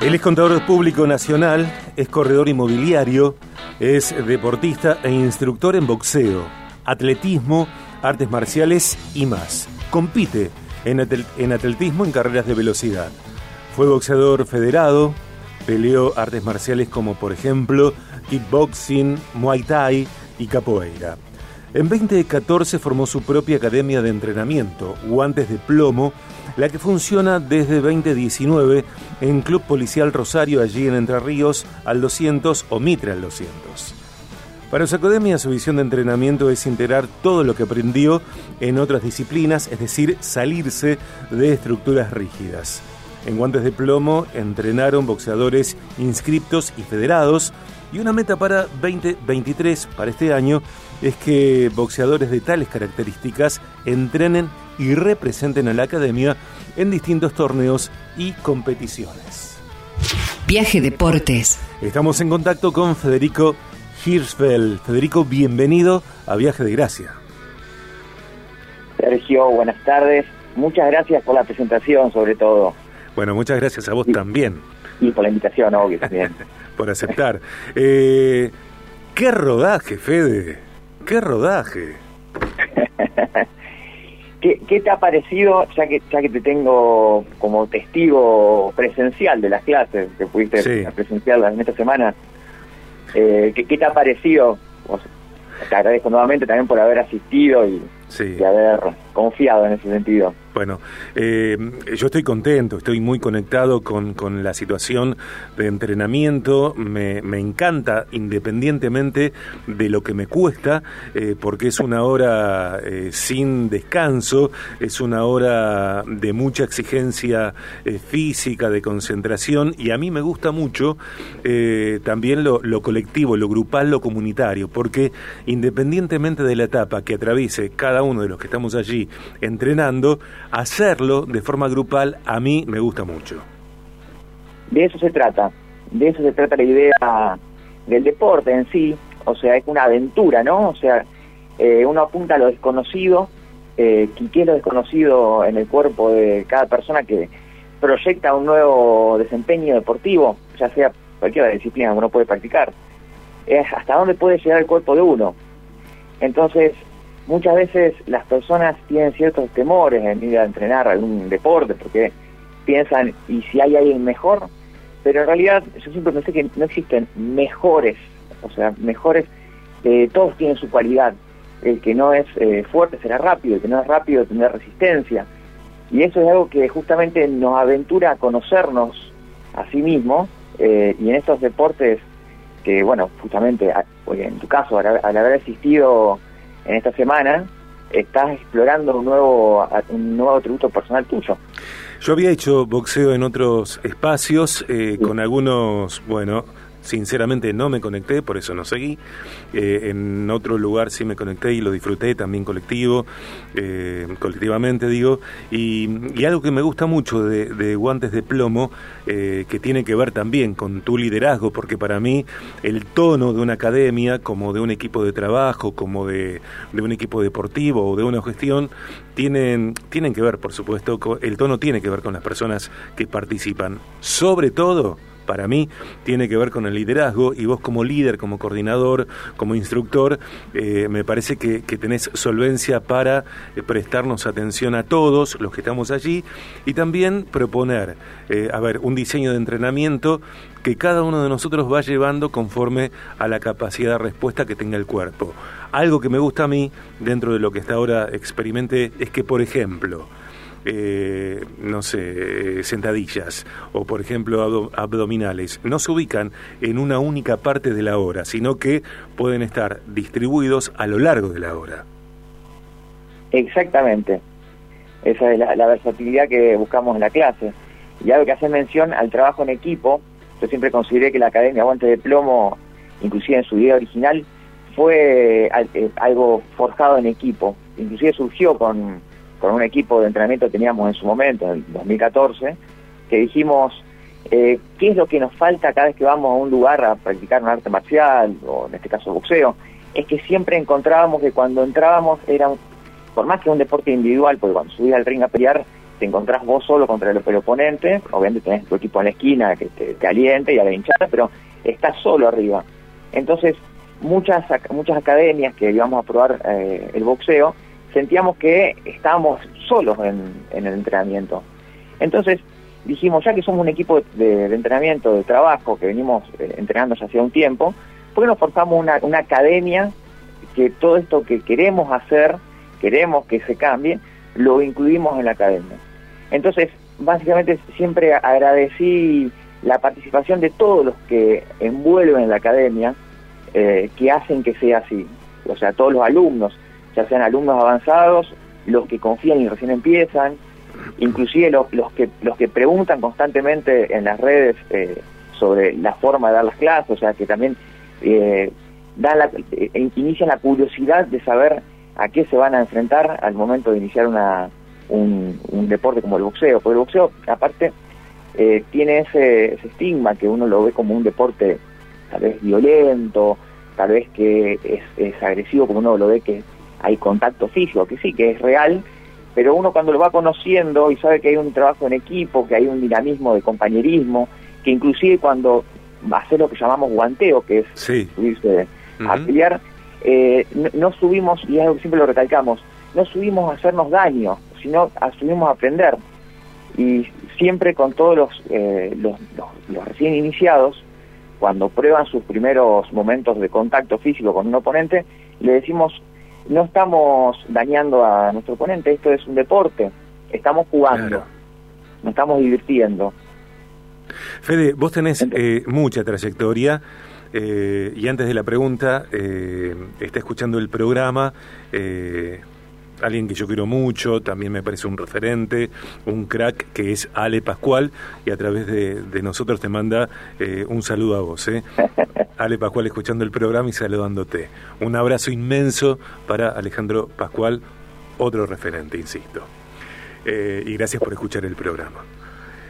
Él es contador público nacional, es corredor inmobiliario, es deportista e instructor en boxeo, atletismo, artes marciales y más. Compite en, atletismo en carreras de velocidad. Fue boxeador federado, peleó artes marciales como por ejemplo kickboxing, muay thai y capoeira. En 2014 formó su propia academia de entrenamiento, Guantes de Plomo, la que funciona desde 2019 en Club Policial Rosario, allí en Entre Ríos, al 200 o Mitre al 200. Para su academia, su visión de entrenamiento es integrar todo lo que aprendió en otras disciplinas, es decir, salirse de estructuras rígidas. En Guantes de Plomo entrenaron boxeadores inscriptos y federados, y una meta para 2023, para este año, es que boxeadores de tales características entrenen y representen a la academia en distintos torneos y competiciones. Viaje Deportes. Estamos en contacto con Federico Hirschfeld. Federico, bienvenido a Viaje de Gracia. Sergio, buenas tardes. Muchas gracias por la presentación, sobre todo. Bueno, muchas gracias a vos también. Y por la invitación, obvio, también. por aceptar. Eh, ¿Qué rodaje, Fede? ¿Qué rodaje? ¿Qué, te ha parecido, ya que, ya que te tengo como testigo presencial de las clases que pudiste presenciar en esta semana? Eh, ¿qué, te ha parecido? te agradezco nuevamente también por haber asistido y, y haber confiado en ese sentido. Bueno, eh, yo estoy contento, estoy muy conectado con, con la situación de entrenamiento, me, me, encanta independientemente de lo que me cuesta, eh, porque es una hora eh, sin descanso, es una hora de mucha exigencia física, de concentración, y a mí me gusta mucho también lo, lo colectivo, lo grupal, lo comunitario, porque independientemente de la etapa que atraviese cada uno de los que estamos allí entrenando, hacerlo de forma grupal a mí me gusta mucho. De eso se trata, de eso se trata la idea del deporte en sí, o sea, es una aventura, ¿no? O sea, eh, uno apunta a lo desconocido, eh, qué es lo desconocido en el cuerpo de cada persona que proyecta un nuevo desempeño deportivo, ya sea cualquier disciplina que uno puede practicar. Es hasta dónde puede llegar el cuerpo de uno. Entonces, muchas veces las personas tienen ciertos temores en ir a entrenar algún deporte porque piensan, ¿y si hay alguien mejor? Pero en realidad yo siempre pensé que no existen mejores, o sea, mejores, eh, todos tienen su cualidad. El que no es eh, fuerte será rápido, el que no es rápido tendrá resistencia. Y eso es algo que justamente nos aventura a conocernos a sí mismos eh, y en estos deportes que, bueno, justamente, en tu caso, al, al haber asistido en esta semana estás explorando un nuevo, un nuevo atributo personal tuyo. Yo había hecho boxeo en otros espacios, eh, con algunos, bueno, Sinceramente no me conecté, por eso no seguí. Eh, en otro lugar sí me conecté y lo disfruté también colectivo, eh, colectivamente digo. Y, algo que me gusta mucho de, Guantes de Plomo, eh, que tiene que ver también con tu liderazgo, porque para mí el tono de una academia, como de un equipo de trabajo, como de, de un equipo deportivo o de una gestión, tienen, tienen que ver, por supuesto, el tono tiene que ver con las personas que participan. Sobre todo, para mí tiene que ver con el liderazgo y vos como líder, como coordinador, como instructor, eh, me parece que, tenés solvencia para eh, prestarnos atención a todos los que estamos allí y también proponer, eh, a ver, un diseño de entrenamiento que cada uno de nosotros va llevando conforme a la capacidad de respuesta que tenga el cuerpo. Algo que me gusta a mí, dentro de lo que hasta ahora experimenté, es que, por ejemplo, eh, no sé, sentadillas o por ejemplo abdominales, no se ubican en una única parte de la hora, sino que pueden estar distribuidos a lo largo de la hora. Exactamente. Esa es la, versatilidad que buscamos en la clase. Y algo que hace mención al trabajo en equipo, yo siempre consideré que la Academia Aguante de Plomo, inclusive en su idea original, fue eh, algo forjado en equipo. Inclusive surgió con con un equipo de entrenamiento que teníamos en su momento, en 2014, que dijimos, eh, ¿qué es lo que nos falta cada vez que vamos a un lugar a practicar un arte marcial, o en este caso boxeo? Es que siempre encontrábamos que cuando entrábamos era, por más que un deporte individual, porque cuando subías al ring a pelear, te encontrás vos solo contra el, oponente, obviamente tenés tu equipo en la esquina que te, te alienta y a la hinchada, pero estás solo arriba. Entonces, muchas muchas academias que íbamos a probar eh, el boxeo, sentíamos que estábamos solos en, el entrenamiento. Entonces, dijimos, ya que somos un equipo de, entrenamiento, de trabajo, que venimos eh, entrenando ya hace un tiempo, ¿por qué no una academia que todo esto que queremos hacer, queremos que se cambie, lo incluimos en la academia? Entonces, básicamente siempre agradecí la participación de todos los que envuelven la academia, eh, que hacen que sea así. O sea, todos los alumnos, ya sean alumnos avanzados, los que confían y recién empiezan, inclusive los, los que los que preguntan constantemente en las redes eh, sobre la forma de dar las clases, o sea, que también eh, eh, inician la curiosidad de saber a qué se van a enfrentar al momento de iniciar una, un, deporte como el boxeo. Porque el boxeo, aparte, eh, tiene ese, estigma que uno lo ve como un deporte tal vez violento, tal vez que es, agresivo, como uno lo ve que hay contacto físico, que sí, que es real, pero uno cuando lo va conociendo y sabe que hay un trabajo en equipo, que hay un dinamismo de compañerismo, que inclusive cuando hacer lo que llamamos guanteo, que es subirse a pelear, eh, no, subimos, y es algo que siempre lo recalcamos, no subimos a hacernos daño, sino a, subimos a aprender. Y siempre con todos los, eh, los, los, recién iniciados, cuando prueban sus primeros momentos de contacto físico con un oponente, le decimos, no estamos dañando a nuestro oponente, esto es un deporte, estamos jugando, nos estamos divirtiendo. Fede, vos tenés eh, mucha trayectoria. Eh, y antes de la pregunta, eh, está escuchando el programa eh, alguien que yo quiero mucho, también me parece un referente, un crack que es Ale Pascual y a través de, nosotros te manda eh, un saludo a vos. ¿eh? Ale Pascual escuchando el programa y saludándote. Un abrazo inmenso para Alejandro Pascual, otro referente, insisto. Eh, y gracias por escuchar el programa.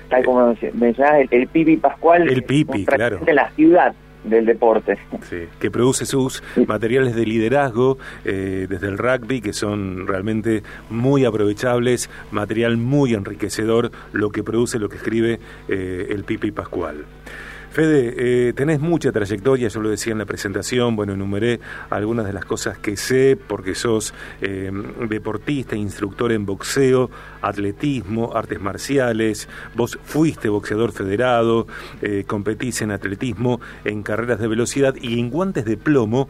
Tal como mencionás, el, el Pipi Pascual. El Pipi, claro. De la ciudad del deporte. Sí, que produce sus materiales de liderazgo eh, desde el rugby, que son realmente muy aprovechables, material muy enriquecedor, lo que produce, lo que escribe eh, el Pipi Pascual. Fede, eh, tenés mucha trayectoria, yo lo decía en la presentación, bueno, enumeré algunas de las cosas que sé, porque sos eh, deportista, instructor en boxeo, atletismo, artes marciales, vos fuiste boxeador federado, eh, competís en atletismo, en carreras de velocidad y en guantes de plomo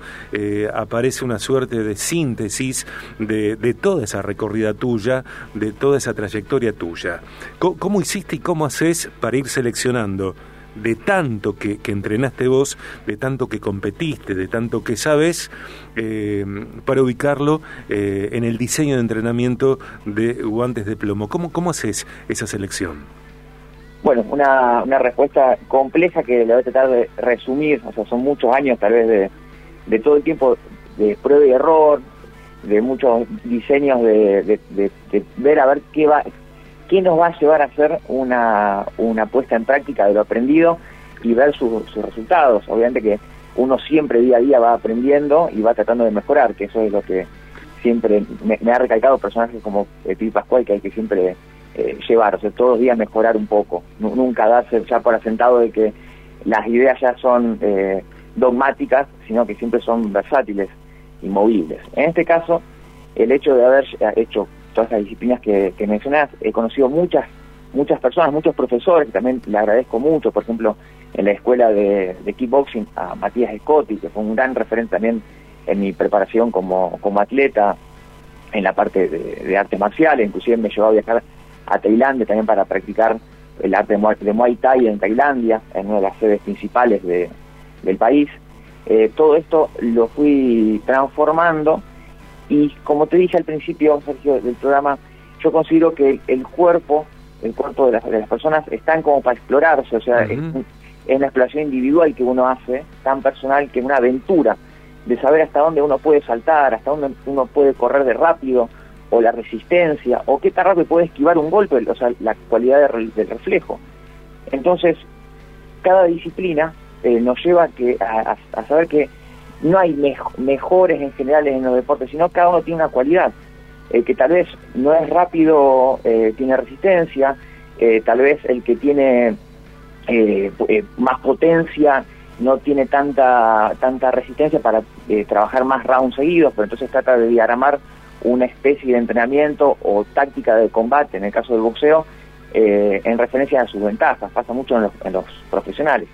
aparece una suerte de síntesis de, de, toda esa recorrida tuya, de toda esa trayectoria tuya. ¿Cómo hiciste y cómo haces para ir seleccionando? De tanto que, entrenaste vos, de tanto que competiste, de tanto que sabes, eh, para ubicarlo eh, en el diseño de entrenamiento de guantes de plomo. ¿Cómo, cómo haces esa selección? Bueno, una, una respuesta compleja que la voy a tratar de resumir, o sea, son muchos años tal vez de, de todo el tiempo de prueba y error, de muchos diseños de, de, de ver a ver qué va, qué nos va a llevar a hacer una, una puesta en práctica de lo aprendido y ver sus resultados. Obviamente que uno siempre día a día va aprendiendo y va tratando de mejorar, que eso es lo que siempre me, ha recalcado personajes como Pi Pascual, que hay que siempre eh, llevar, o sea, todos los días mejorar un poco, nunca darse ya por asentado de que las ideas ya son eh, dogmáticas, sino que siempre son versátiles y movibles. En este caso, el hecho de haber hecho todas las disciplinas que, que mencionás. He conocido muchas muchas personas, muchos profesores, que también le agradezco mucho, por ejemplo, en la escuela de, kickboxing a Matías Scotti, que fue un gran referente también en mi preparación como, como atleta en la parte de, artes marciales, inclusive me llevó a viajar a Tailandia también para practicar el arte de Muay, Thai en Tailandia, en una de las sedes principales de, del país. Eh, todo esto lo fui transformando y como te dije al principio, Sergio, del programa, yo considero que el cuerpo, el cuerpo de las, de las personas están como para explorarse, o sea, es, una exploración individual que uno hace, tan personal que es una aventura de saber hasta dónde uno puede saltar, hasta dónde uno puede correr de rápido, o la resistencia, o qué tan rápido puede esquivar un golpe, o sea, la cualidad del reflejo. Entonces, cada disciplina eh, nos lleva que, a saber que no hay mejores en general en los deportes, sino cada uno tiene una cualidad. el que tal vez no es rápido eh, tiene resistencia, eh, tal vez el que tiene eh, más potencia no tiene tanta tanta resistencia para trabajar más rounds seguidos, pero entonces trata de diagramar una especie de entrenamiento o táctica de combate, en el caso del boxeo, en referencia a sus ventajas, pasa mucho en los, profesionales.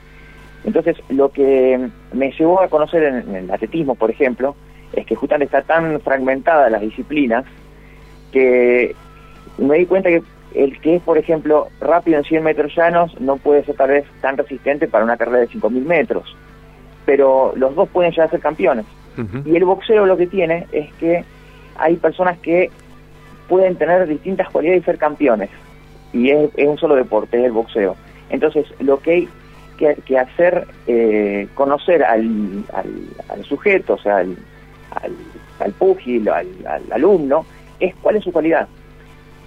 Entonces, lo que me llevó a conocer en, el atletismo, por ejemplo, es que justamente está tan fragmentada las disciplinas que me di cuenta que el que es, por ejemplo, rápido en 100 metros llanos no puede ser tal vez tan resistente para una carrera de 5.000 metros, pero los dos pueden llegar a ser campeones. Y el boxeo lo que tiene es que hay personas que pueden tener distintas cualidades y ser campeones, y es, un solo deporte, es el boxeo. Entonces, lo que que, hacer, eh, conocer al, al, sujeto, o sea, al, al, al púgil, al alumno, es cuál es su cualidad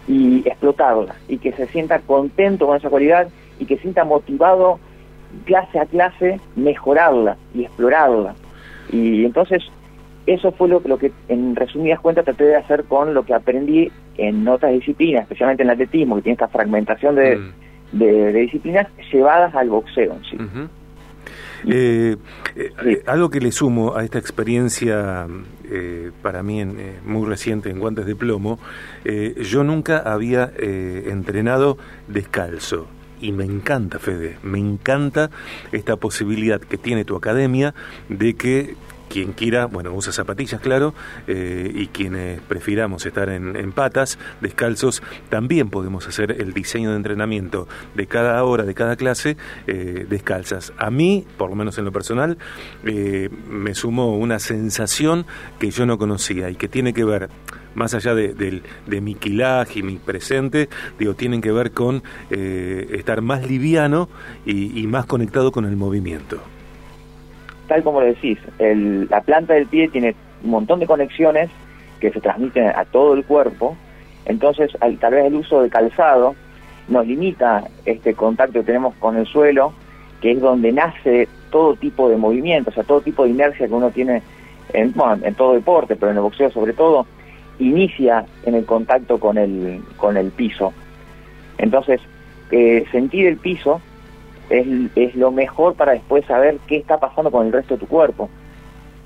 y explotarla y que se sienta contento con esa cualidad y que sienta motivado clase a clase mejorarla y explorarla. Y entonces eso fue lo, lo que en resumidas cuentas traté de hacer con lo que aprendí en otras disciplinas, especialmente en el atletismo, que tiene esta fragmentación de, mm. De, disciplinas llevadas al boxeo en sí. Eh, eh, algo que le sumo a esta experiencia eh, para mí muy reciente en guantes de plomo, yo nunca había entrenado descalzo. Y me encanta, Fede, me encanta esta posibilidad que tiene tu academia de que quien quiera, bueno, usa zapatillas, claro, eh, y quienes prefiramos estar en, patas, descalzos, también podemos hacer el diseño de entrenamiento de cada hora, de cada clase, eh, descalzas. A mí, por lo menos en lo personal, eh, me sumó una sensación que yo no conocía y que tiene que ver más allá de, mi quilaje y mi presente, digo, tienen que ver con estar más liviano y, más conectado con el movimiento tal como lo decís, la planta del pie tiene un montón de conexiones que se transmiten a todo el cuerpo, entonces tal vez el uso de calzado nos limita este contacto que tenemos con el suelo, que es donde nace todo tipo de movimiento, o sea, todo tipo de inercia que uno tiene en, en todo deporte, pero en el boxeo sobre todo, inicia en el contacto con el, con el piso. Entonces, eh, sentir el piso es, es lo mejor para después saber qué está pasando con el resto de tu cuerpo.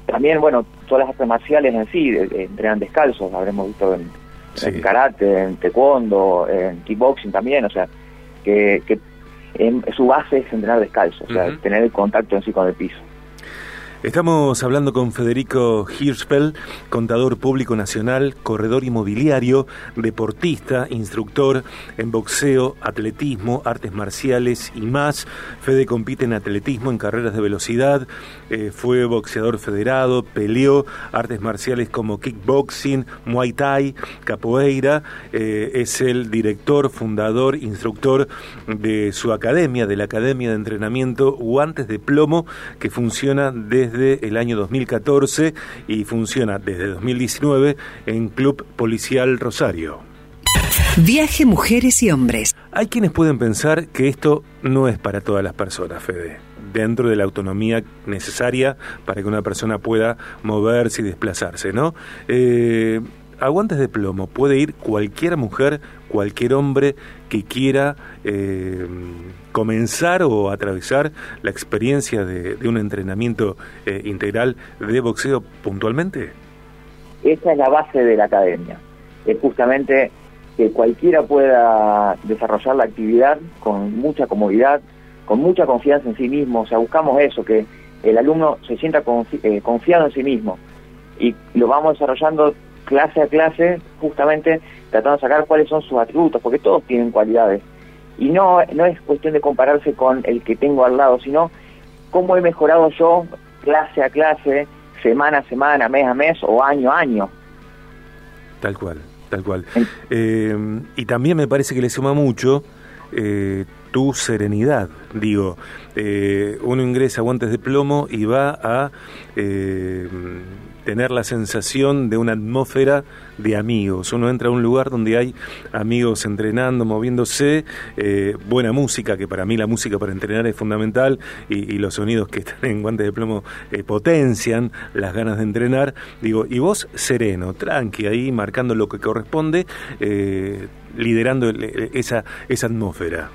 También, bueno, todas las artes marciales en sí entrenan descalzos, habremos visto en, karate, en taekwondo, en kickboxing también, o sea, que, que en, su base es entrenar descalzo, o sea, tener el contacto en sí con el piso. Estamos hablando con Federico Hirschfeld, contador público nacional, corredor inmobiliario, deportista, instructor en boxeo, atletismo, artes marciales y más. Fede compite en atletismo, en carreras de velocidad, eh, fue boxeador federado, peleó artes marciales como kickboxing, muay thai, capoeira. Eh, es el director, fundador, instructor de su academia, de la Academia de Entrenamiento Guantes de Plomo, que funciona desde desde el año 2014 y funciona desde 2019 en Club Policial Rosario. Viaje Mujeres y Hombres. Hay quienes pueden pensar que esto no es para todas las personas, Fede, dentro de la autonomía necesaria para que una persona pueda moverse y desplazarse, ¿no? Eh, aguantes de plomo puede ir cualquier mujer, cualquier hombre que quiera eh, comenzar o atravesar la experiencia de, un entrenamiento eh, integral de boxeo puntualmente? Esa es la base de la academia. Es justamente que cualquiera pueda desarrollar la actividad con mucha comodidad, con mucha confianza en sí mismo. O sea, buscamos eso, que el alumno se sienta eh, confiado en sí mismo. Y lo vamos desarrollando clase a clase, justamente tratando de sacar cuáles son sus atributos, porque todos tienen cualidades y no, no es cuestión de compararse con el que tengo al lado, sino cómo he mejorado yo clase a clase, semana a semana, mes a mes o año a año. Tal cual, tal cual. Eh, y también me parece que le suma mucho eh, tu serenidad. Digo, eh, uno ingresa a guantes de plomo y va a tener la sensación de una atmósfera de amigos. Uno entra a un lugar donde hay amigos entrenando, moviéndose, eh, buena música, que para mí la música para entrenar es fundamental, y, los sonidos que están en guantes de plomo eh, potencian las ganas de entrenar. Digo, y vos sereno, tranqui, ahí marcando lo que corresponde, eh, liderando esa, esa atmósfera.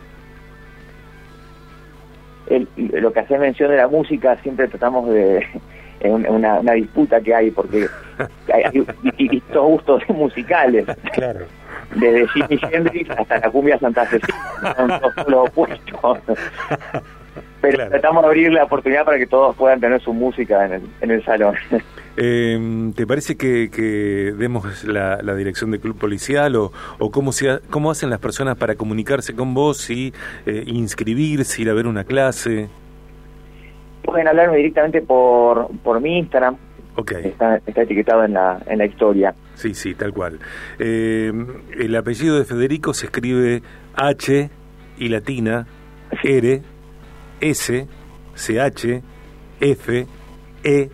lo que hace mención de la música siempre tratamos de una, una disputa que hay porque hay, distintos gustos musicales. Claro. Desde Jimi Hendrix hasta la cumbia Santa Cecilia, son todos los opuestos. Pero tratamos de abrir la oportunidad para que todos puedan tener su música en el, en el salón. Eh, ¿Te parece que, que demos la, dirección del club policial o, o cómo, se, cómo hacen las personas para comunicarse con vos y eh, inscribirse, ir a ver una clase? Pueden hablarme directamente por, por mi Instagram. Okay. Está, está etiquetado en la, en la historia. Sí, sí, tal cual. Eh, el apellido de Federico se escribe H y latina, R, S, CH, F, E,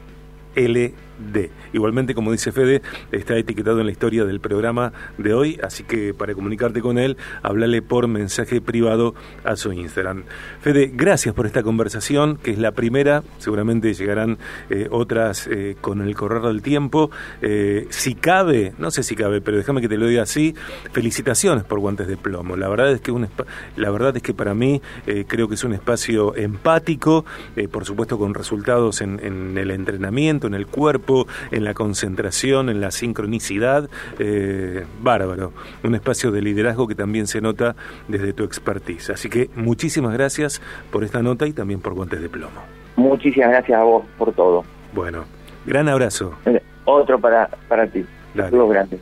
L, D. Igualmente, como dice Fede, está etiquetado en la historia del programa de hoy, así que para comunicarte con él, háblale por mensaje privado a su Instagram. Fede, gracias por esta conversación, que es la primera, seguramente llegarán eh, otras eh, con el correr del tiempo. Eh, si cabe, no sé si cabe, pero déjame que te lo diga así, felicitaciones por Guantes de Plomo. La verdad es que, un la verdad es que para mí creo que es un espacio empático, por supuesto con resultados en, en el entrenamiento, en el cuerpo, la concentración, en la sincronicidad, eh, bárbaro. Un espacio de liderazgo que también se nota desde tu expertise. Así que muchísimas gracias por esta nota y también por Guantes de Plomo. Muchísimas gracias a vos por todo. Bueno, gran abrazo. Otro para, para ti. Saludos grandes.